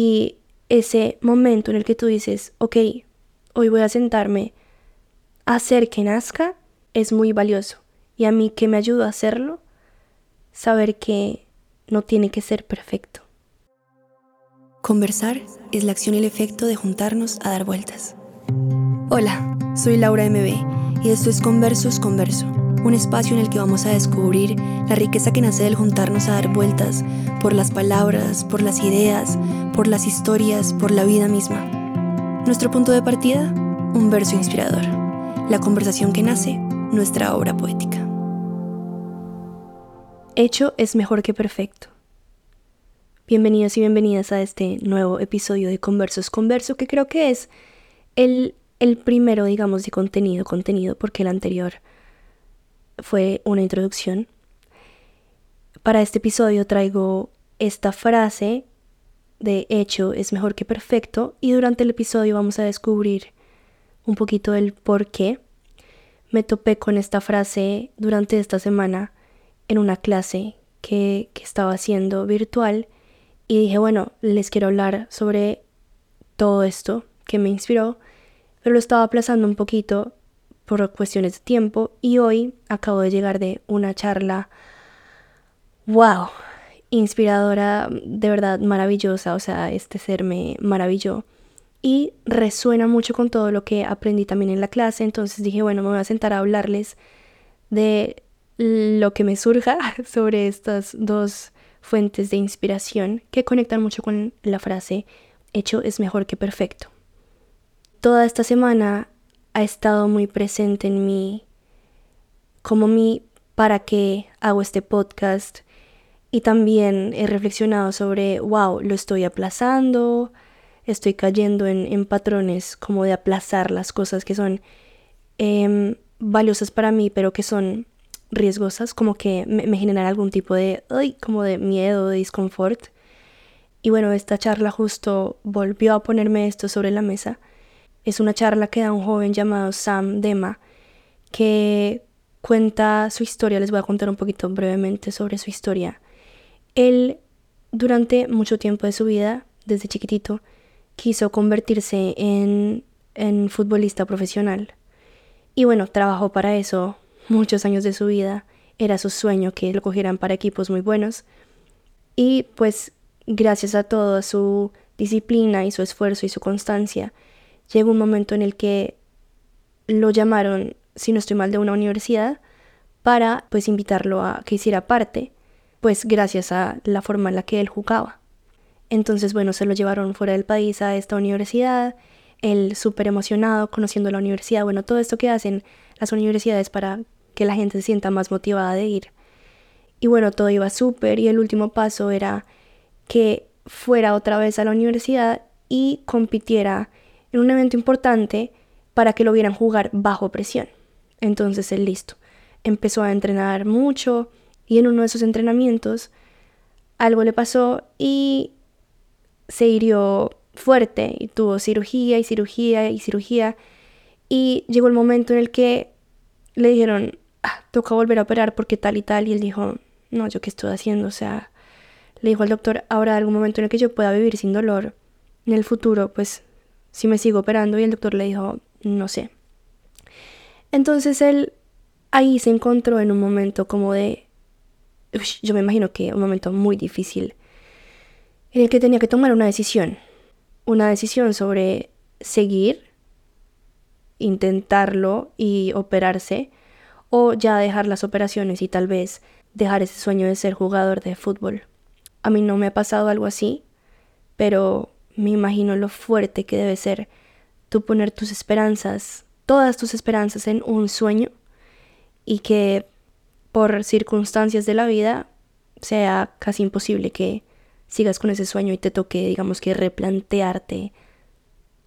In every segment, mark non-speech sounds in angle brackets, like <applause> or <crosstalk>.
Y ese momento en el que tú dices, ok, hoy voy a sentarme a hacer que nazca, es muy valioso. Y a mí que me ayudó a hacerlo, saber que no tiene que ser perfecto. Conversar es la acción y el efecto de juntarnos a dar vueltas. Hola, soy Laura MB y esto es Conversos Converso, un espacio en el que vamos a descubrir la riqueza que nace del juntarnos a dar vueltas por las palabras, por las ideas, por las historias, por la vida misma. Nuestro punto de partida, un verso inspirador, la conversación que nace, nuestra obra poética. Hecho es mejor que perfecto. Bienvenidos y bienvenidas a este nuevo episodio de Conversos Converso, que creo que es el, el primero, digamos, de contenido, contenido, porque el anterior fue una introducción. Para este episodio traigo esta frase de hecho es mejor que perfecto y durante el episodio vamos a descubrir un poquito el por qué me topé con esta frase durante esta semana en una clase que, que estaba haciendo virtual y dije, bueno, les quiero hablar sobre todo esto que me inspiró, pero lo estaba aplazando un poquito por cuestiones de tiempo y hoy acabo de llegar de una charla, wow, inspiradora, de verdad maravillosa, o sea, este ser me maravilló y resuena mucho con todo lo que aprendí también en la clase, entonces dije, bueno, me voy a sentar a hablarles de lo que me surja <laughs> sobre estas dos fuentes de inspiración que conectan mucho con la frase hecho es mejor que perfecto. Toda esta semana ha estado muy presente en mí como mi para qué hago este podcast y también he reflexionado sobre, wow, lo estoy aplazando, estoy cayendo en, patrones como de aplazar las cosas que son em, valiosas para mí, pero que son riesgosas, como que me, me generan algún tipo de, como de miedo, de disconfort. Y bueno, esta charla justo volvió a ponerme esto sobre la mesa. Es una charla que da un joven llamado Sam Dema, que cuenta su historia. Les voy a contar un poquito brevemente sobre su historia. Él, durante mucho tiempo de su vida, desde chiquitito, quiso convertirse en, en futbolista profesional. Y bueno, trabajó para eso muchos años de su vida. Era su sueño que lo cogieran para equipos muy buenos. Y pues gracias a toda su disciplina y su esfuerzo y su constancia, llegó un momento en el que lo llamaron, si no estoy mal, de una universidad para pues invitarlo a que hiciera parte, pues gracias a la forma en la que él jugaba. Entonces, bueno, se lo llevaron fuera del país a esta universidad, él súper emocionado, conociendo la universidad, bueno, todo esto que hacen las universidades para que la gente se sienta más motivada de ir. Y bueno, todo iba súper y el último paso era que fuera otra vez a la universidad y compitiera en un evento importante para que lo vieran jugar bajo presión. Entonces él listo. Empezó a entrenar mucho y en uno de esos entrenamientos algo le pasó y se hirió fuerte y tuvo cirugía y cirugía y cirugía y llegó el momento en el que le dijeron ah, toca volver a operar porque tal y tal. Y él dijo, no, yo qué estoy haciendo. O sea, le dijo al doctor, habrá algún momento en el que yo pueda vivir sin dolor. En el futuro, pues, si me sigo operando. Y el doctor le dijo, no sé. Entonces él ahí se encontró en un momento como de, yo me imagino que un momento muy difícil, en el que tenía que tomar una decisión. Una decisión sobre seguir, intentarlo y operarse o ya dejar las operaciones y tal vez dejar ese sueño de ser jugador de fútbol. A mí no me ha pasado algo así, pero me imagino lo fuerte que debe ser tú poner tus esperanzas, todas tus esperanzas en un sueño y que por circunstancias de la vida sea casi imposible que sigas con ese sueño y te toque, digamos que replantearte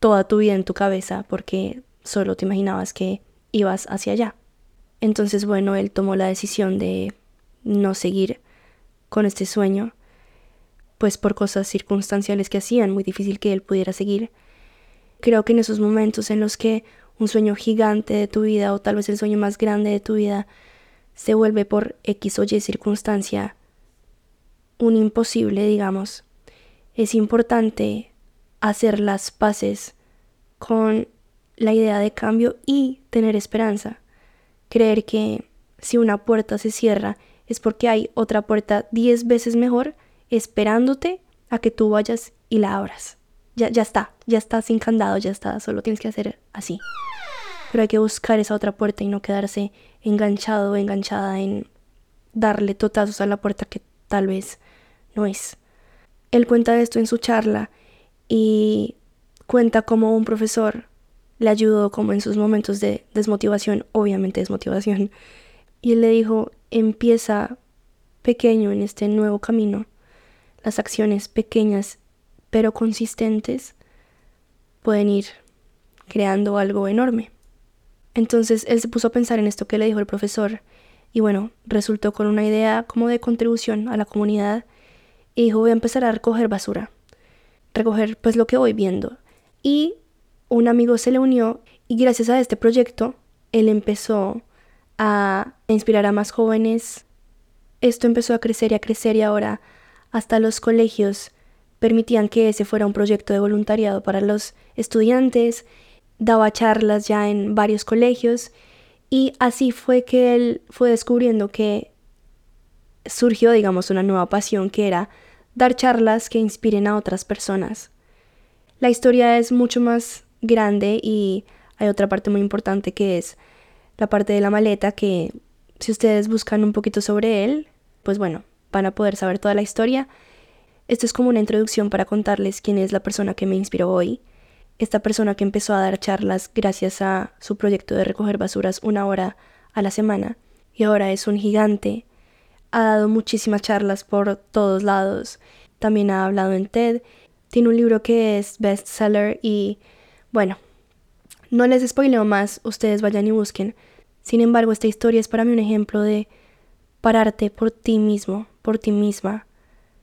toda tu vida en tu cabeza porque solo te imaginabas que ibas hacia allá. Entonces, bueno, él tomó la decisión de no seguir con este sueño, pues por cosas circunstanciales que hacían muy difícil que él pudiera seguir. Creo que en esos momentos en los que un sueño gigante de tu vida o tal vez el sueño más grande de tu vida se vuelve por X o Y circunstancia un imposible, digamos, es importante hacer las paces con la idea de cambio y tener esperanza. Creer que si una puerta se cierra es porque hay otra puerta diez veces mejor esperándote a que tú vayas y la abras. Ya, ya está, ya está sin candado, ya está, solo tienes que hacer así. Pero hay que buscar esa otra puerta y no quedarse enganchado o enganchada en darle totazos a la puerta que tal vez no es. Él cuenta esto en su charla y cuenta cómo un profesor le ayudó como en sus momentos de desmotivación, obviamente desmotivación, y él le dijo, empieza pequeño en este nuevo camino. Las acciones pequeñas pero consistentes pueden ir creando algo enorme. Entonces él se puso a pensar en esto que le dijo el profesor y bueno, resultó con una idea como de contribución a la comunidad y dijo voy a empezar a recoger basura, recoger pues lo que voy viendo. Y un amigo se le unió y gracias a este proyecto él empezó a inspirar a más jóvenes. Esto empezó a crecer y a crecer y ahora hasta los colegios permitían que ese fuera un proyecto de voluntariado para los estudiantes, daba charlas ya en varios colegios y así fue que él fue descubriendo que surgió, digamos, una nueva pasión que era dar charlas que inspiren a otras personas. La historia es mucho más grande y hay otra parte muy importante que es la parte de la maleta que si ustedes buscan un poquito sobre él, pues bueno, van a poder saber toda la historia. Esto es como una introducción para contarles quién es la persona que me inspiró hoy. Esta persona que empezó a dar charlas gracias a su proyecto de recoger basuras una hora a la semana y ahora es un gigante. Ha dado muchísimas charlas por todos lados. También ha hablado en TED. Tiene un libro que es bestseller y bueno, no les spoileo más, ustedes vayan y busquen. Sin embargo, esta historia es para mí un ejemplo de pararte por ti mismo, por ti misma,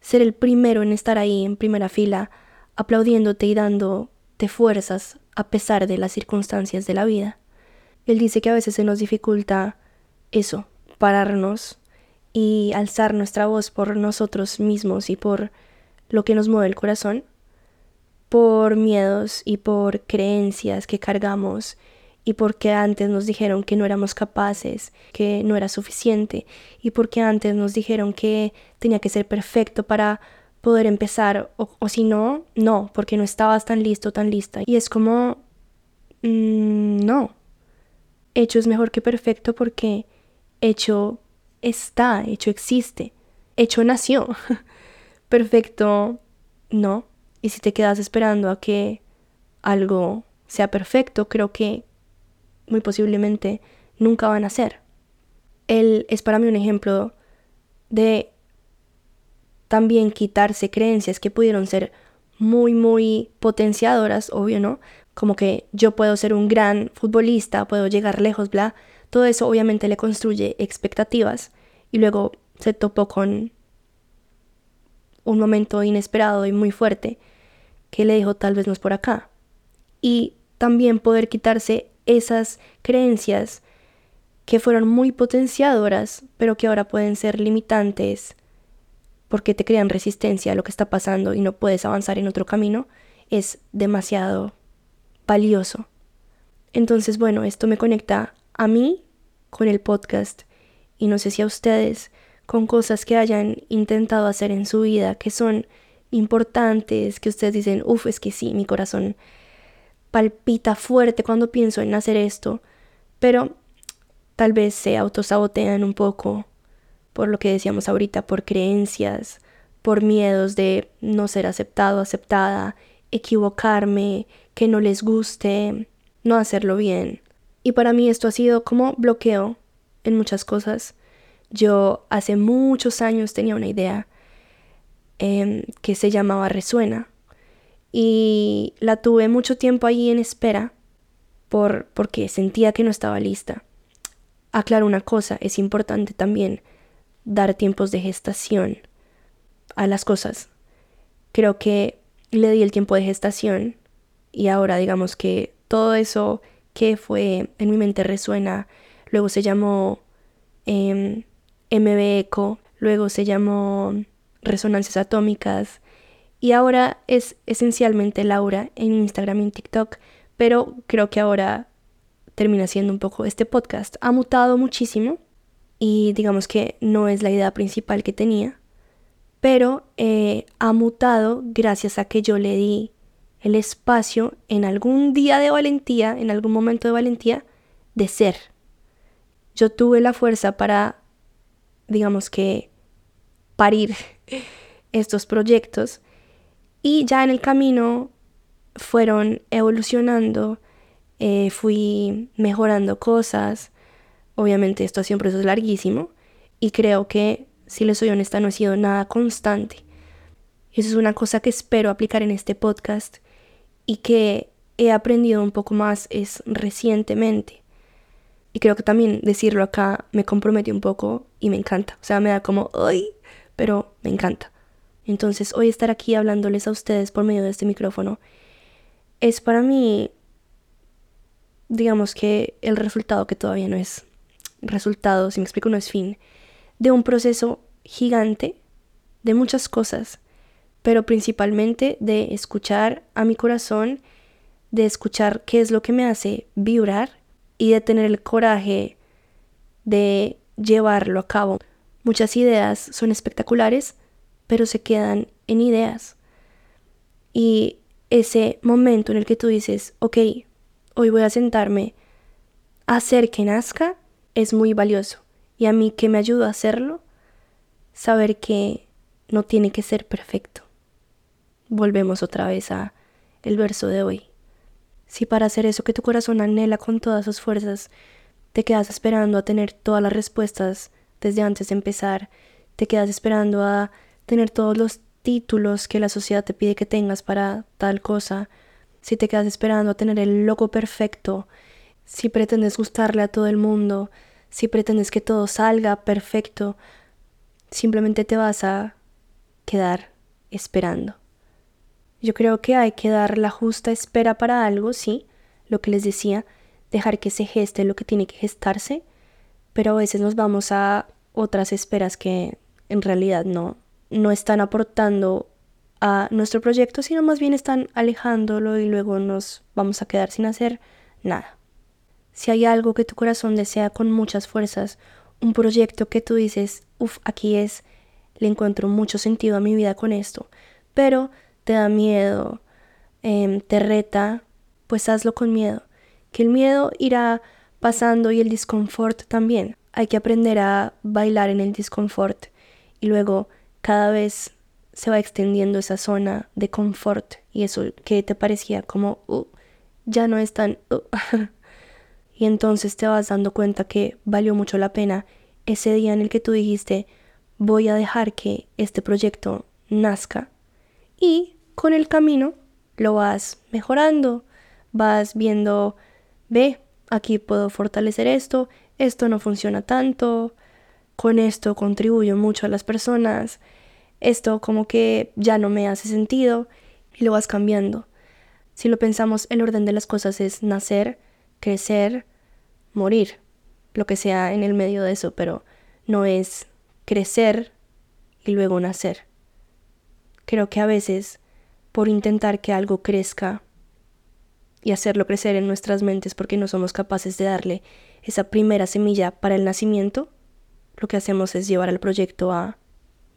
ser el primero en estar ahí en primera fila, aplaudiéndote y dándote fuerzas a pesar de las circunstancias de la vida. Él dice que a veces se nos dificulta eso, pararnos y alzar nuestra voz por nosotros mismos y por lo que nos mueve el corazón, por miedos y por creencias que cargamos y porque antes nos dijeron que no éramos capaces, que no era suficiente, y porque antes nos dijeron que tenía que ser perfecto para poder empezar, o, si no, no, porque no estabas tan listo, tan lista. Y es como, mm, no, hecho es mejor que perfecto porque hecho está, hecho existe, hecho nació. <laughs> perfecto, no. Y si te quedas esperando a que algo sea perfecto, creo que muy posiblemente nunca van a ser. Él es para mí un ejemplo de también quitarse creencias que pudieron ser muy, muy potenciadoras, obvio, ¿no? Como que yo puedo ser un gran futbolista, puedo llegar lejos, bla. Todo eso obviamente le construye expectativas y luego se topó con un momento inesperado y muy fuerte que le dijo tal vez no es por acá. Y también poder quitarse esas creencias que fueron muy potenciadoras, pero que ahora pueden ser limitantes porque te crean resistencia a lo que está pasando y no puedes avanzar en otro camino, es demasiado valioso. Entonces, bueno, esto me conecta a mí con el podcast y no sé si a ustedes con cosas que hayan intentado hacer en su vida que son importantes, que ustedes dicen, uff, es que sí, mi corazón palpita fuerte cuando pienso en hacer esto, pero tal vez se autosabotean un poco por lo que decíamos ahorita, por creencias, por miedos de no ser aceptado, aceptada, equivocarme, que no les guste, no hacerlo bien. Y para mí esto ha sido como bloqueo en muchas cosas. Yo hace muchos años tenía una idea em, que se llamaba Resuena y la tuve mucho tiempo ahí en espera por, porque sentía que no estaba lista. Aclaro una cosa, es importante también dar tiempos de gestación a las cosas. Creo que le di el tiempo de gestación y ahora digamos que todo eso que fue en mi mente resuena, luego se llamó eh, MB Eco, luego se llamó resonancias atómicas, Y ahora es esencialmente Laura en Instagram y en TikTok, pero creo que ahora termina siendo un poco este podcast. Ha mutado muchísimo y digamos que no es la idea principal que tenía, pero eh, ha mutado gracias a que yo le di el espacio en algún día de valentía, en algún momento de valentía, de ser. Yo tuve la fuerza para, digamos que, parir <laughs> estos proyectos y ya en el camino fueron evolucionando, eh, fui mejorando cosas, obviamente esto ha sido un larguísimo y creo que, si les soy honesta, no ha sido nada constante. Eso es una cosa que espero aplicar en este podcast y que he aprendido un poco más es recientemente. Y creo que también decirlo acá me compromete un poco y me encanta. O sea, me da como, ¡ay! Pero me encanta. Entonces, hoy estar aquí hablándoles a ustedes por medio de este micrófono es para mí, digamos que el resultado que todavía no es resultado, si me explico, no es fin, de un proceso gigante de muchas cosas, pero principalmente de escuchar a mi corazón, de escuchar qué es lo que me hace vibrar y de tener el coraje de llevarlo a cabo. Muchas ideas son espectaculares, pero se quedan en ideas. Y ese momento en el que tú dices, ok, hoy voy a sentarme a hacer que nazca, es muy valioso. Y a mí que me ayuda a hacerlo, saber que no tiene que ser perfecto. Volvemos otra vez a el verso de hoy. Si para hacer eso que tu corazón anhela con todas sus fuerzas, te quedas esperando a tener todas las respuestas desde antes de empezar, te quedas esperando a tener todos los títulos que la sociedad te pide que tengas para tal cosa, si te quedas esperando a tener el loco perfecto, si pretendes gustarle a todo el mundo, si pretendes que todo salga perfecto, simplemente te vas a quedar esperando. Yo creo que hay que dar la justa espera para algo, sí, lo que les decía, dejar que se geste lo que tiene que gestarse, pero a veces nos vamos a otras esperas que en realidad no, no están aportando a nuestro proyecto, sino más bien están alejándolo y luego nos vamos a quedar sin hacer nada. Si hay algo que tu corazón desea con muchas fuerzas, un proyecto que tú dices, uff, aquí es, le encuentro mucho sentido a mi vida con esto, pero te da miedo, em, te reta, pues hazlo con miedo, que el miedo irá pasando y el disconfort también. Hay que aprender a bailar en el disconfort y luego cada vez se va extendiendo esa zona de confort y eso que te parecía como uh, ya no es tan uh". <laughs> y entonces te vas dando cuenta que valió mucho la pena ese día en el que tú dijiste voy a dejar que este proyecto nazca y con el camino lo vas mejorando vas viendo ve aquí puedo fortalecer esto esto no funciona tanto con esto contribuyo mucho a las personas, esto como que ya no me hace sentido y lo vas cambiando. Si lo pensamos, el orden de las cosas es nacer, crecer, morir, lo que sea en el medio de eso, pero no es crecer y luego nacer. Creo que a veces, por intentar que algo crezca y hacerlo crecer en nuestras mentes porque no somos capaces de darle esa primera semilla para el nacimiento, lo que hacemos es llevar al proyecto a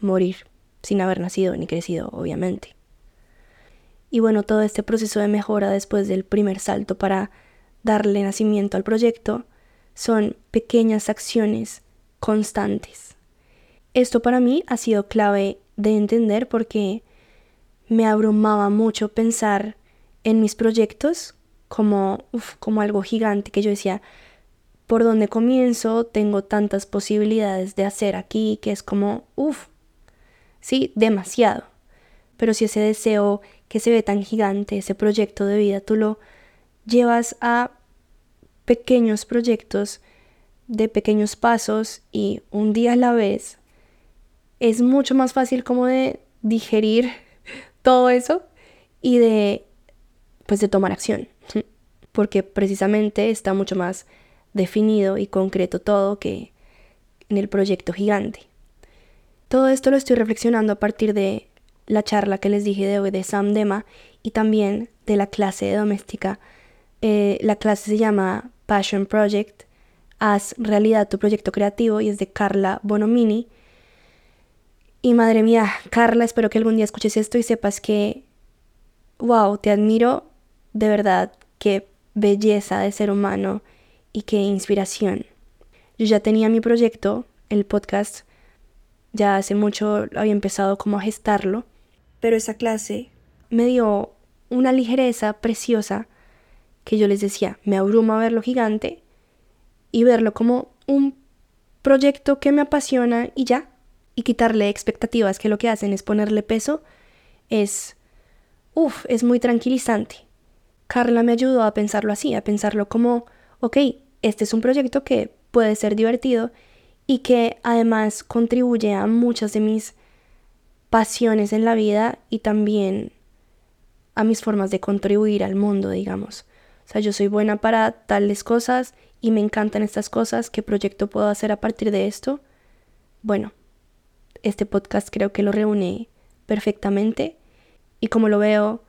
morir sin haber nacido ni crecido, obviamente. Y bueno, todo este proceso de mejora después del primer salto para darle nacimiento al proyecto son pequeñas acciones constantes. Esto para mí ha sido clave de entender porque me abrumaba mucho pensar en mis proyectos como, como algo gigante que yo decía, por donde comienzo tengo tantas posibilidades de hacer aquí que es como, uff, sí, demasiado. Pero si ese deseo que se ve tan gigante, ese proyecto de vida, tú lo llevas a pequeños proyectos de pequeños pasos y un día a la vez, es mucho más fácil como de digerir <laughs> todo eso y de pues de tomar acción, <laughs> porque precisamente está mucho más definido y concreto todo que en el proyecto gigante. Todo esto lo estoy reflexionando a partir de la charla que les dije de hoy de Sam Dema y también de la clase de doméstica. Eh, la clase se llama Passion Project, haz realidad tu proyecto creativo y es de Carla Bonomini. Y madre mía, Carla, espero que algún día escuches esto y sepas que, wow, te admiro de verdad, qué belleza de ser humano y qué inspiración. Yo ya tenía mi proyecto, el podcast, ya hace mucho había empezado como a gestarlo, pero esa clase me dio una ligereza preciosa que yo les decía, me abruma verlo gigante y verlo como un proyecto que me apasiona y ya, y quitarle expectativas que lo que hacen es ponerle peso, es, uff, es muy tranquilizante. Carla me ayudó a pensarlo así, a pensarlo como, ok, este es un proyecto que puede ser divertido y que además contribuye a muchas de mis pasiones en la vida y también a mis formas de contribuir al mundo, digamos. O sea, yo soy buena para tales cosas y me encantan estas cosas. ¿Qué proyecto puedo hacer a partir de esto? Bueno, este podcast creo que lo reúne perfectamente y como lo veo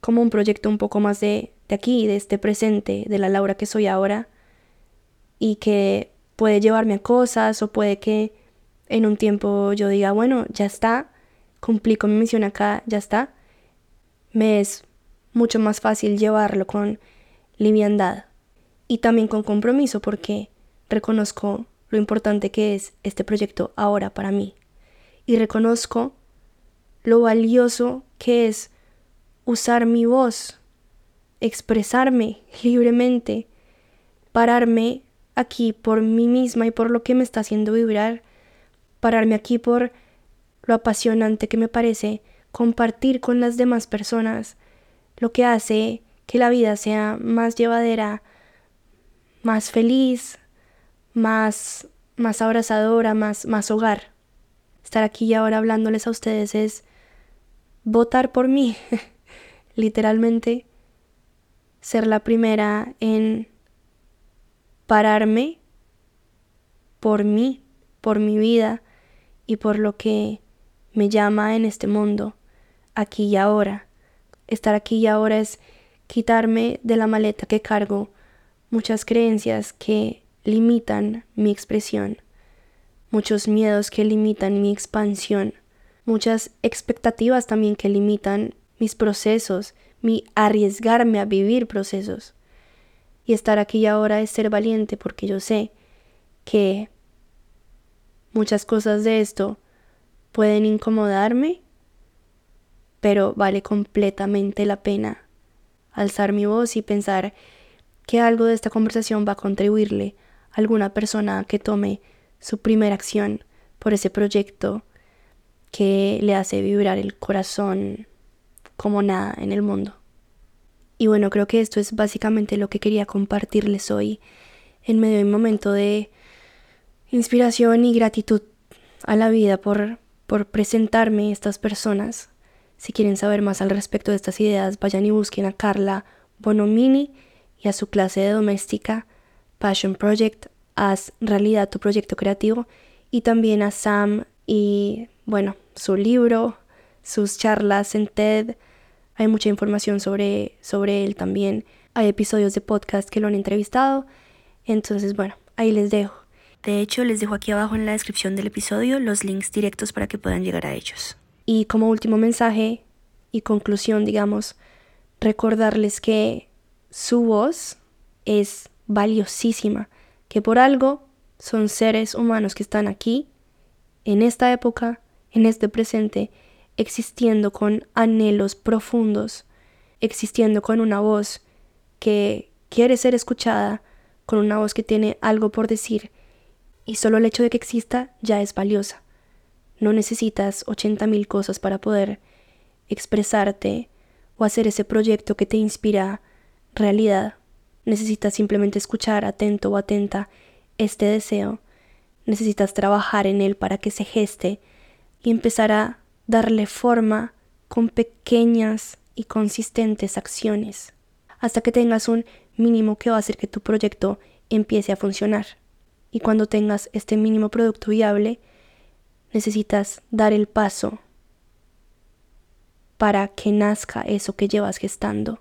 como un proyecto un poco más de, de aquí, de este presente, de la Laura que soy ahora y que puede llevarme a cosas o puede que en un tiempo yo diga, bueno, ya está, cumplí con mi misión acá, ya está. Me es mucho más fácil llevarlo con liviandad y también con compromiso porque reconozco lo importante que es este proyecto ahora para mí y reconozco lo valioso que es usar mi voz, expresarme libremente, pararme aquí por mí misma y por lo que me está haciendo vibrar, pararme aquí por lo apasionante que me parece compartir con las demás personas lo que hace que la vida sea más llevadera, más feliz, más, más abrazadora, más, más hogar. Estar aquí y ahora hablándoles a ustedes es votar por mí, <laughs> literalmente ser la primera en pararme por mí, por mi vida y por lo que me llama en este mundo, aquí y ahora. Estar aquí y ahora es quitarme de la maleta que cargo muchas creencias que limitan mi expresión, muchos miedos que limitan mi expansión, muchas expectativas también que limitan mis procesos, mi arriesgarme a vivir procesos. Y estar aquí ahora es ser valiente porque yo sé que muchas cosas de esto pueden incomodarme, pero vale completamente la pena alzar mi voz y pensar que algo de esta conversación va a contribuirle a alguna persona que tome su primera acción por ese proyecto que le hace vibrar el corazón como nada en el mundo. Y bueno, creo que esto es básicamente lo que quería compartirles hoy en medio de un momento de inspiración y gratitud a la vida por, por presentarme estas personas. Si quieren saber más al respecto de estas ideas, vayan y busquen a Carla Bonomini y a su clase de doméstica Passion Project, haz realidad tu proyecto creativo y también a Sam y bueno, su libro, sus charlas en TED, hay mucha información sobre, sobre él también. Hay episodios de podcast que lo han entrevistado. Entonces, bueno, ahí les dejo. De hecho, les dejo aquí abajo en la descripción del episodio los links directos para que puedan llegar a ellos. Y como último mensaje y conclusión, digamos, recordarles que su voz es valiosísima, que por algo son seres humanos que están aquí, en esta época, en este presente, existiendo con anhelos profundos, existiendo con una voz que quiere ser escuchada, con una voz que tiene algo por decir, y solo el hecho de que exista ya es valiosa. No necesitas ochenta mil cosas para poder expresarte o hacer ese proyecto que te inspira realidad. Necesitas simplemente escuchar atento o atenta este deseo. Necesitas trabajar en él para que se geste y empezar a darle forma con pequeñas y consistentes acciones, hasta que tengas un mínimo que va a hacer que tu proyecto empiece a funcionar. Y cuando tengas este mínimo producto viable, necesitas dar el paso para que nazca eso que llevas gestando.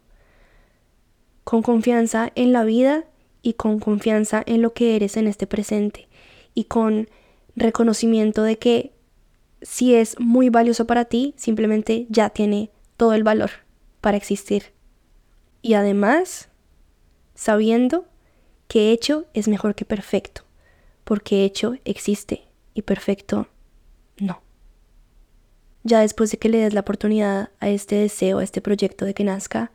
Con confianza en la vida y con confianza en lo que eres en este presente y con reconocimiento de que si es muy valioso para ti, simplemente ya tiene todo el valor para existir. Y además, sabiendo que hecho es mejor que perfecto, porque hecho existe y perfecto no. Ya después de que le des la oportunidad a este deseo, a este proyecto de que nazca,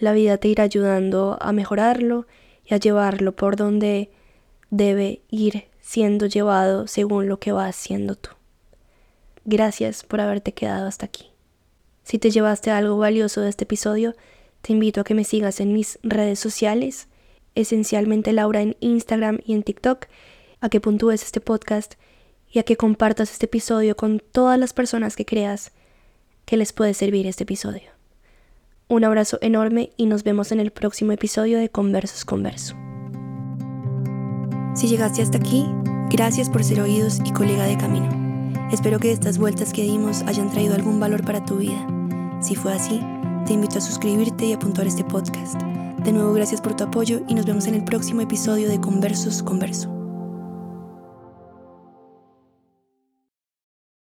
la vida te irá ayudando a mejorarlo y a llevarlo por donde debe ir siendo llevado según lo que vas haciendo tú. Gracias por haberte quedado hasta aquí. Si te llevaste algo valioso de este episodio, te invito a que me sigas en mis redes sociales, esencialmente Laura en Instagram y en TikTok, a que puntúes este podcast y a que compartas este episodio con todas las personas que creas que les puede servir este episodio. Un abrazo enorme y nos vemos en el próximo episodio de Conversos Converso. Si llegaste hasta aquí, gracias por ser oídos y colega de camino. Espero que estas vueltas que dimos hayan traído algún valor para tu vida. Si fue así, te invito a suscribirte y a puntuar este podcast. De nuevo, gracias por tu apoyo y nos vemos en el próximo episodio de Conversos Converso.